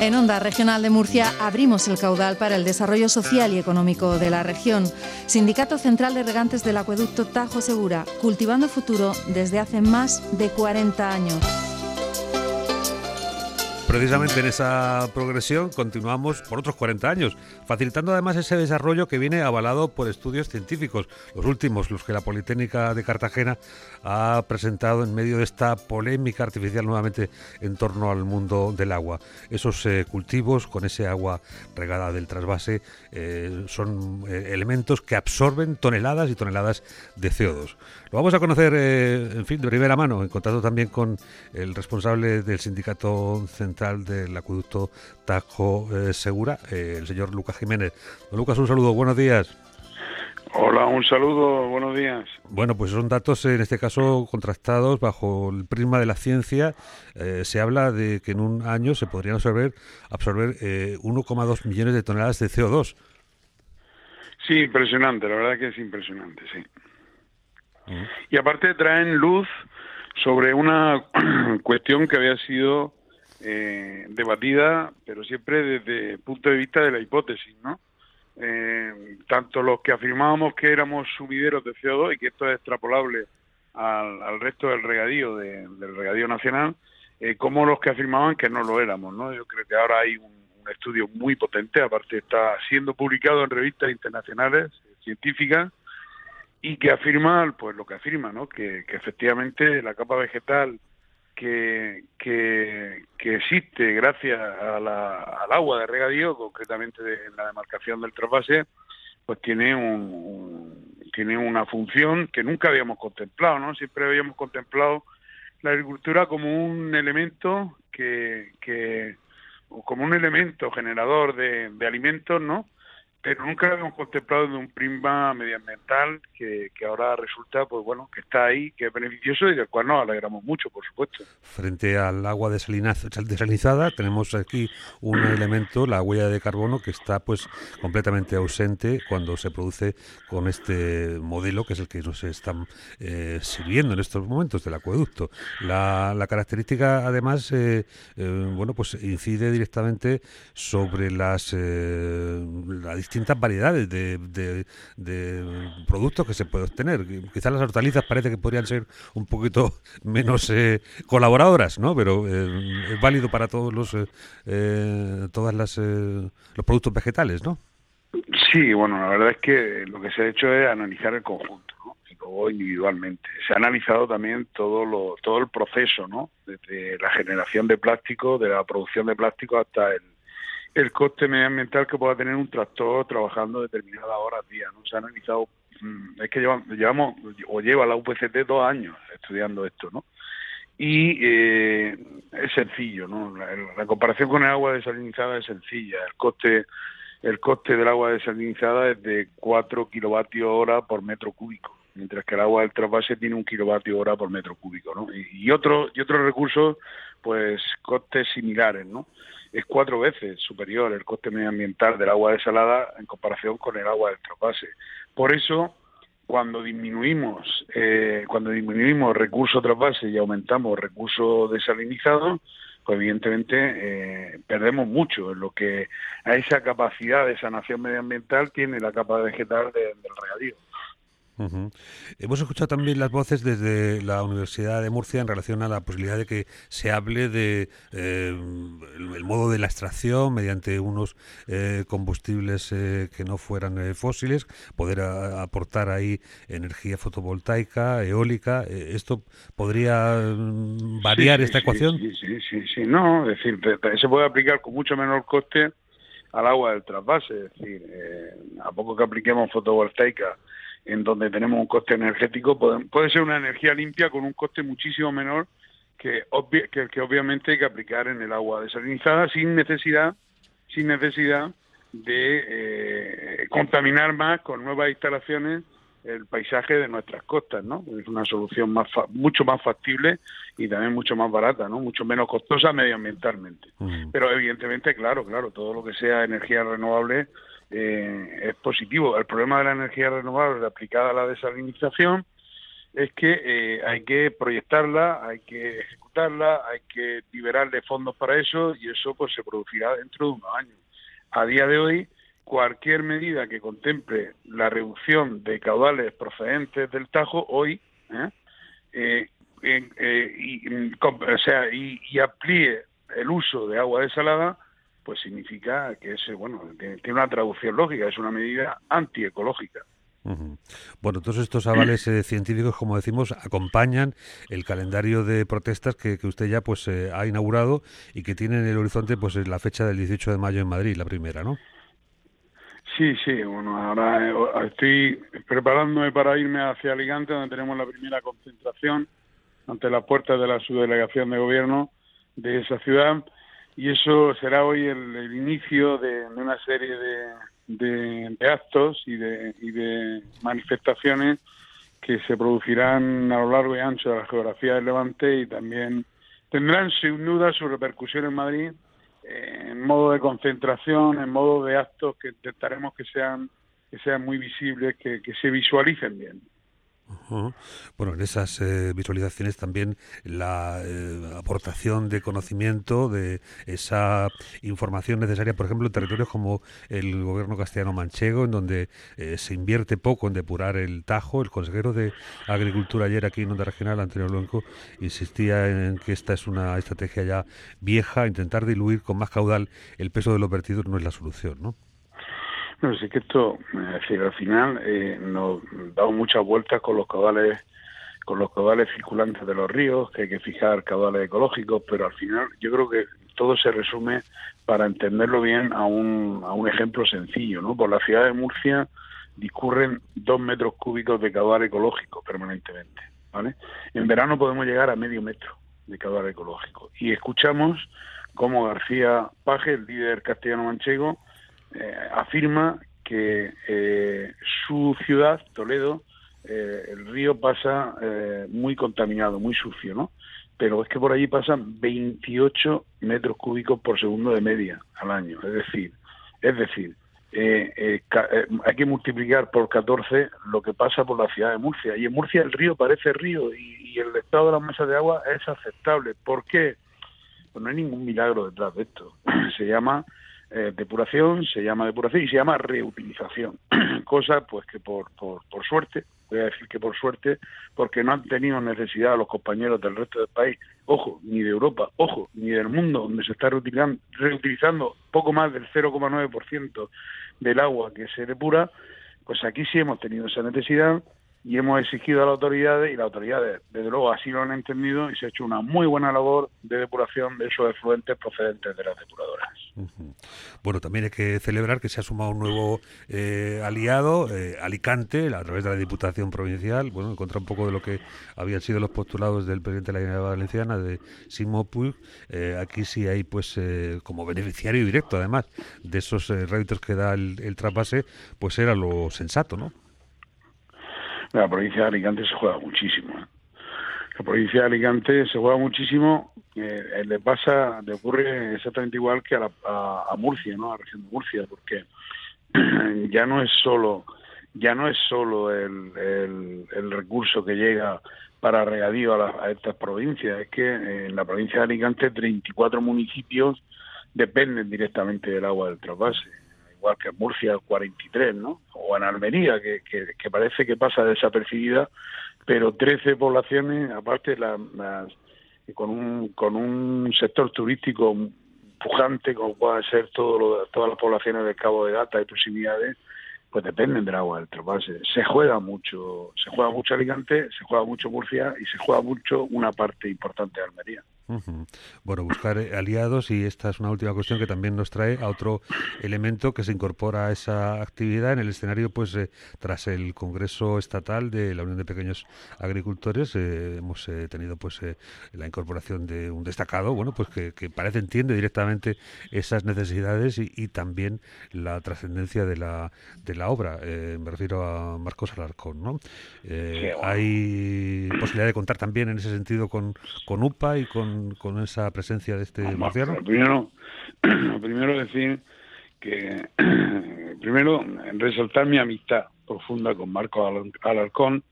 En Onda Regional de Murcia abrimos el caudal para el desarrollo social y económico de la región. Sindicato Central de Regantes del Acueducto Tajo Segura, cultivando futuro desde hace más de 40 años. Precisamente en esa progresión continuamos por otros 40 años, facilitando además ese desarrollo que viene avalado por estudios científicos, los últimos, los que la Politécnica de Cartagena ha presentado en medio de esta polémica artificial nuevamente en torno al mundo del agua. Esos eh, cultivos con ese agua regada del trasvase eh, son eh, elementos que absorben toneladas y toneladas de CO2. Lo vamos a conocer, en fin, de primera mano, en contacto también con el responsable del Sindicato Central del Acueducto Tajo Segura, el señor Lucas Jiménez. Don Lucas, un saludo, buenos días. Hola, un saludo, buenos días. Bueno, pues son datos en este caso contrastados bajo el prisma de la ciencia. Eh, se habla de que en un año se podrían absorber, absorber 1,2 eh, millones de toneladas de CO2. Sí, impresionante, la verdad que es impresionante, sí. Mm. Y aparte traen luz sobre una cuestión que había sido eh, debatida, pero siempre desde el punto de vista de la hipótesis, ¿no? eh, tanto los que afirmábamos que éramos sumideros de CO2 y que esto es extrapolable al, resto del regadío, del regadío nacional, eh, como los que afirmaban que no lo éramos. ¿no? Yo creo que ahora hay un, estudio muy potente, aparte está siendo publicado en revistas internacionales científicas y que afirma pues lo que afirma, ¿no? que, que efectivamente la capa vegetal que, que, existe gracias al agua de regadío, concretamente de, en la demarcación del trasvase, pues tiene un, tiene una función que nunca habíamos contemplado, ¿no? Siempre habíamos contemplado la agricultura como un elemento que, que como un elemento generador de, de alimentos, ¿no? Pero nunca habíamos contemplado de un prisma medioambiental que, que, ahora resulta, pues bueno, que está ahí, que es beneficioso y del cual nos alegramos mucho, por supuesto. Frente al agua desalinizada tenemos aquí un elemento, la huella de carbono, que está pues completamente ausente cuando se produce con este modelo que es el que nos están eh, sirviendo en estos momentos del acueducto. La, la característica, además, eh, eh, bueno, pues incide directamente sobre las la distintas variedades de, productos que se puede obtener. Quizás las hortalizas parece que podrían ser un poquito menos eh, colaboradoras, ¿no? Pero eh, es válido para todos los eh, todas las los productos vegetales, ¿no? Sí, bueno, la verdad es que lo que se ha hecho es analizar el conjunto, ¿no? y luego individualmente. Se ha analizado también todo lo, todo el proceso, ¿no? Desde la generación de plástico, de la producción de plástico hasta el el coste medioambiental que pueda tener un tractor trabajando determinadas horas día. ¿no? Se ha analizado, mm, es que llevamos, o lleva la UPCT dos años estudiando esto, ¿no? Y eh, es sencillo, ¿no? La, comparación con el agua desalinizada es sencilla. El coste el coste del agua desalinizada es de 4 kilovatios hora por metro cúbico, mientras que el agua del trasvase tiene un kilovatio hora por metro cúbico, ¿no? Y, y otros y otros recursos, pues costes similares, ¿no? Es cuatro veces superior el coste medioambiental del agua desalada en comparación con el agua del trasvase. Por eso, cuando disminuimos, eh, cuando disminuimos recursos trasvase y aumentamos recursos desalinizados, pues evidentemente eh, perdemos mucho en lo que a esa capacidad de sanación medioambiental tiene la capa vegetal del regadío. Hemos escuchado también las voces desde la Universidad de Murcia en relación a la posibilidad de que se hable de eh, el, modo de la extracción mediante unos eh, combustibles eh, que no fueran fósiles, poder aportar ahí energía fotovoltaica, eólica. ¿Esto podría mm, variar esta ecuación? Sí, sí, sí, sí, no, es decir, se puede aplicar con mucho menor coste al agua del trasvase, es decir, a poco que apliquemos fotovoltaica en donde tenemos un coste energético, puede, ser una energía limpia con un coste muchísimo menor que, que, que, obviamente hay que aplicar en el agua desalinizada sin necesidad, sin necesidad de eh, contaminar más con nuevas instalaciones el paisaje de nuestras costas, ¿no? Es una solución más mucho más factible y también mucho más barata, ¿no? Mucho menos costosa medioambientalmente. Pero evidentemente, claro, claro, todo lo que sea energía renovable eh, es positivo. El problema de la energía renovable aplicada a la desalinización es que eh, hay que proyectarla, hay que ejecutarla, hay que liberarle fondos para eso y eso pues se producirá dentro de unos años. A día de hoy, cualquier medida que contemple la reducción de caudales procedentes del Tajo hoy, ¿eh? Eh, y, o sea, y, y amplíe el uso de agua desalada, pues significa que es, bueno, tiene una traducción lógica, es una medida antiecológica. Bueno, todos estos avales eh, científicos, como decimos, acompañan el calendario de protestas que, usted ya pues eh, ha inaugurado y que tiene en el horizonte pues la fecha del 18 de mayo en Madrid, la primera, ¿no? Sí, sí, bueno, ahora eh, estoy preparándome para irme hacia Alicante, donde tenemos la primera concentración ante las puertas de la subdelegación de gobierno de esa ciudad y eso será hoy el, inicio de, una serie de, actos y de, y de manifestaciones que se producirán a lo largo y ancho de la geografía del Levante y también tendrán sin duda su repercusión en Madrid eh, en modo de concentración, en modo de actos que intentaremos que sean que sean muy visibles, que se visualicen bien. Bueno, en esas eh, visualizaciones también la eh, aportación de conocimiento, de esa información necesaria, por ejemplo, en territorios como el gobierno castellano manchego, en donde eh, se invierte poco en depurar el Tajo. El consejero de Agricultura ayer aquí en Onda Regional, Antonio Blanco, insistía en que esta es una estrategia ya vieja, intentar diluir con más caudal el peso de los vertidos no es la solución, ¿no? No, sé que esto, es decir, al final eh, nos damos muchas vueltas con los caudales con los caudales circulantes de los ríos, que hay que fijar caudales ecológicos, pero al final yo creo que todo se resume, para entenderlo bien, a un, a un ejemplo sencillo, ¿no? Por la ciudad de Murcia discurren dos metros cúbicos de caudal ecológico permanentemente, ¿vale? En verano podemos llegar a medio metro de caudal ecológico. Y escuchamos cómo García Paje, el líder castellano manchego, eh, afirma que eh, su ciudad, Toledo, eh, el río pasa muy contaminado, muy sucio, ¿no? Pero es que por allí pasan 28 metros cúbicos por segundo de media al año. Es decir, es decir, hay que multiplicar por 14 lo que pasa por la ciudad de Murcia. Y en Murcia el río parece río y, y el estado de la masa de agua es aceptable. ¿Por qué? Pues no hay ningún milagro detrás de esto. Se llama eh, depuración, se llama depuración y se llama reutilización. Cosa pues que por, por, por suerte, voy a decir que por suerte, porque no han tenido necesidad los compañeros del resto del país, ojo, ni de Europa, ojo, ni del mundo, donde se está reutilizando, reutilizando poco más del 0,9% del agua que se depura, pues aquí sí hemos tenido esa necesidad y hemos exigido a las autoridades y las autoridades desde luego así lo han entendido y se ha hecho una muy buena labor de depuración de esos efluentes procedentes de las depuradoras. Bueno, también hay que celebrar que se ha sumado un nuevo eh, aliado, eh, Alicante, a través de la Diputación Provincial, bueno, en contra un poco de lo que habían sido los postulados del presidente de la Generalitat Valenciana, de Simo Puig, eh, aquí sí hay pues como beneficiario directo además de esos réditos que da el, el trasvase, pues era lo sensato, ¿no? La provincia de Alicante se juega muchísimo. ¿eh? La provincia de Alicante se juega muchísimo, eh, le pasa, le ocurre exactamente igual que a, a, Murcia, ¿no? A la región de Murcia, porque ya no es solo ya no es solo el, recurso que llega para regadío a, a, estas provincias, es que en la provincia de Alicante 34 municipios dependen directamente del agua del trasvase igual que en Murcia 43, ¿no? O en Almería, que, que, parece que pasa desapercibida, pero 13 poblaciones, aparte las, con, un, con un sector turístico pujante, como puede ser todo lo, todas las poblaciones del Cabo de Gata y proximidades, pues dependen del agua del trasvase. Se juega mucho, se juega mucho Alicante, se juega mucho Murcia y se juega mucho una parte importante de Almería. Bueno, buscar eh, aliados y esta es una última cuestión que también nos trae a otro elemento que se incorpora a esa actividad en el escenario, pues eh, tras el Congreso Estatal de la Unión de Pequeños Agricultores eh, hemos tenido pues la incorporación de un destacado, bueno, pues que, parece entiende directamente esas necesidades y, también la trascendencia de la de la obra. me refiero a Marcos Alarcón, ¿no? Hay posibilidad de contar también en ese sentido con con UPA y con con, esa presencia de este marciano? Primero, primero decir que, primero, resaltar mi amistad profunda con Marco Alarcón,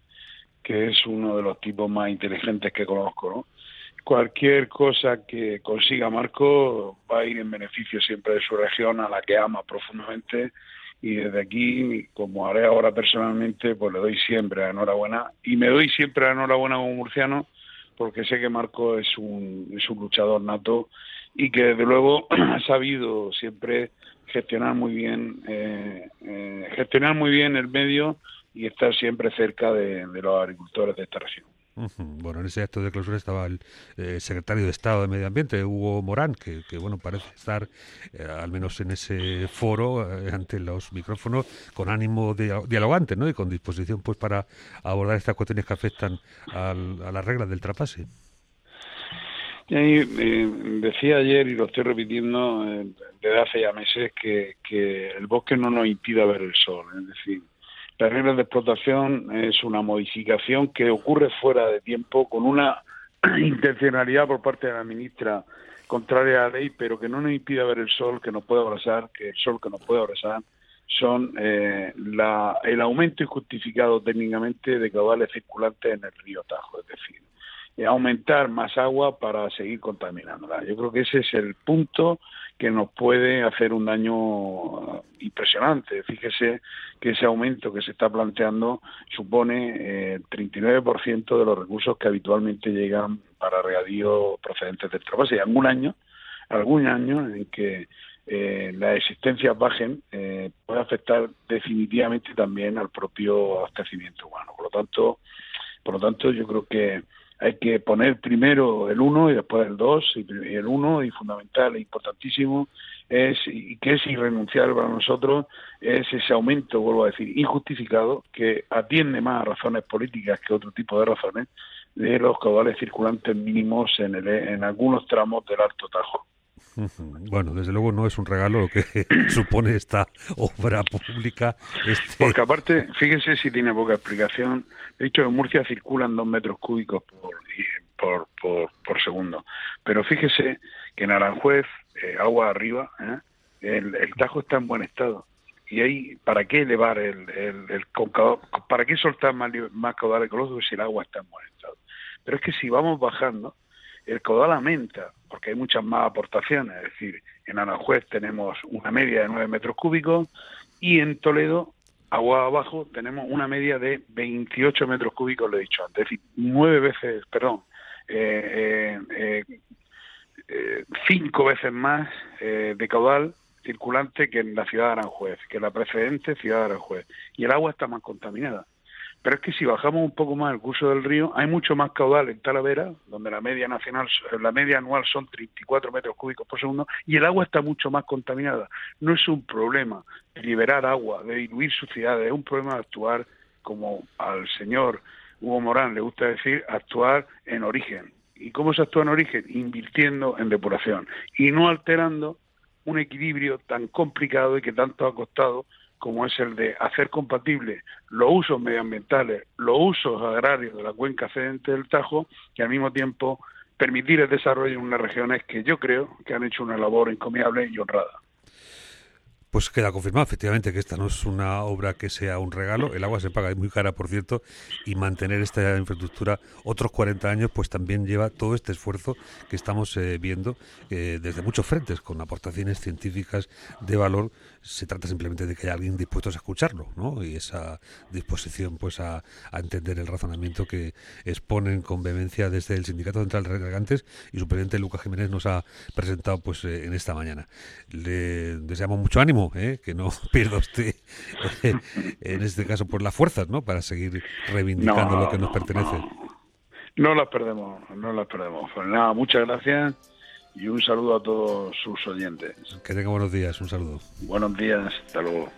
que es uno de los tipos más inteligentes que conozco, ¿no? Cualquier cosa que consiga Marco va a ir en beneficio siempre de su región, a la que ama profundamente, y desde aquí, como haré ahora personalmente, pues le doy siempre la enhorabuena, y me doy siempre la enhorabuena como murciano, porque sé que Marco es un, es un luchador nato y que desde luego ha sabido siempre gestionar muy bien eh, eh, gestionar muy bien el medio y estar siempre cerca de, los agricultores de esta región. Bueno, en ese acto de clausura estaba el eh, secretario de Estado de Medio Ambiente, Hugo Morán, que, bueno parece estar, al menos en ese foro, ante los micrófonos, con ánimo de, dialogante ¿no? y con disposición pues para abordar estas cuestiones que afectan a las reglas del trapase. Eh, decía ayer, y lo estoy repitiendo eh, desde hace ya meses, que, el bosque no nos impida ver el sol. Es decir, las de explotación es una modificación que ocurre fuera de tiempo con una intencionalidad por parte de la ministra contraria a la ley, pero que no nos impida ver el sol que nos puede abrazar, que el sol que nos puede abrazar son eh, la, el aumento injustificado técnicamente de caudales circulantes en el río Tajo. Es decir, aumentar más agua para seguir contaminándola. Yo creo que ese es el punto que nos puede hacer un daño impresionante. Fíjese que ese aumento que se está planteando supone el eh, 39% de los recursos que habitualmente llegan para regadío procedentes del trabajo. Y algún año, algún año en que eh, las existencias bajen, eh, puede afectar definitivamente también al propio abastecimiento humano. Por lo tanto, por lo tanto, yo creo que hay que poner primero el uno y después el dos y el uno y fundamental e importantísimo es y que es irrenunciable para nosotros es ese aumento vuelvo a decir injustificado que atiende más a razones políticas que otro tipo de razones de los caudales circulantes mínimos en, el, en algunos tramos del Alto Tajo. Bueno, desde luego no es un regalo lo que supone esta obra pública. Este... Porque aparte, fíjense si tiene poca explicación. He dicho en Murcia circulan dos metros cúbicos por, por, por, segundo. Pero fíjese que en Aranjuez, eh, agua arriba, ¿eh? el, Tajo está en buen estado. Y ahí, ¿para qué elevar el, el, el ¿Para qué soltar más, más caudal ecológico si el agua está en buen estado? Pero es que si vamos bajando, el caudal aumenta, porque hay muchas más aportaciones, es decir, en Aranjuez tenemos una media de 9 metros cúbicos y en Toledo, agua abajo, tenemos una media de 28 metros cúbicos, lo he dicho antes, es decir, nueve veces, perdón, eh, eh, eh, cinco veces más de caudal circulante que en la ciudad de Aranjuez, que la precedente ciudad de Aranjuez, y el agua está más contaminada. Pero es que si bajamos un poco más el curso del río, hay mucho más caudal en Talavera, donde la media nacional, la media anual son 34 metros cúbicos por segundo, y el agua está mucho más contaminada. No es un problema liberar agua, de diluir suciedades, es un problema de actuar como al señor Hugo Morán le gusta decir, actuar en origen. ¿Y cómo se actúa en origen? Invirtiendo en depuración y no alterando un equilibrio tan complicado y que tanto ha costado como es el de hacer compatible los usos medioambientales, los usos agrarios de la cuenca cedente del Tajo y al mismo tiempo permitir el desarrollo en unas regiones que yo creo que han hecho una labor encomiable y honrada. Pues queda confirmado efectivamente que esta no es una obra que sea un regalo. El agua se paga muy cara, por cierto, y mantener esta infraestructura otros 40 años, pues también lleva todo este esfuerzo que estamos eh, viendo eh, desde muchos frentes, con aportaciones científicas de valor. Se trata simplemente de que haya alguien dispuesto a escucharlo, ¿no? Y esa disposición, pues, a, entender el razonamiento que exponen con vehemencia desde el Sindicato Central de Regantes y su presidente Lucas Jiménez nos ha presentado, pues, eh, en esta mañana. Le deseamos mucho ánimo ¿eh? que no pierda usted, eh, en este caso, por las fuerzas, ¿no? Para seguir reivindicando lo que nos pertenece. No, las perdemos, no las perdemos. Pues nada, muchas gracias y un saludo a todos sus oyentes. Que tenga buenos días, un saludo. Buenos días, hasta luego.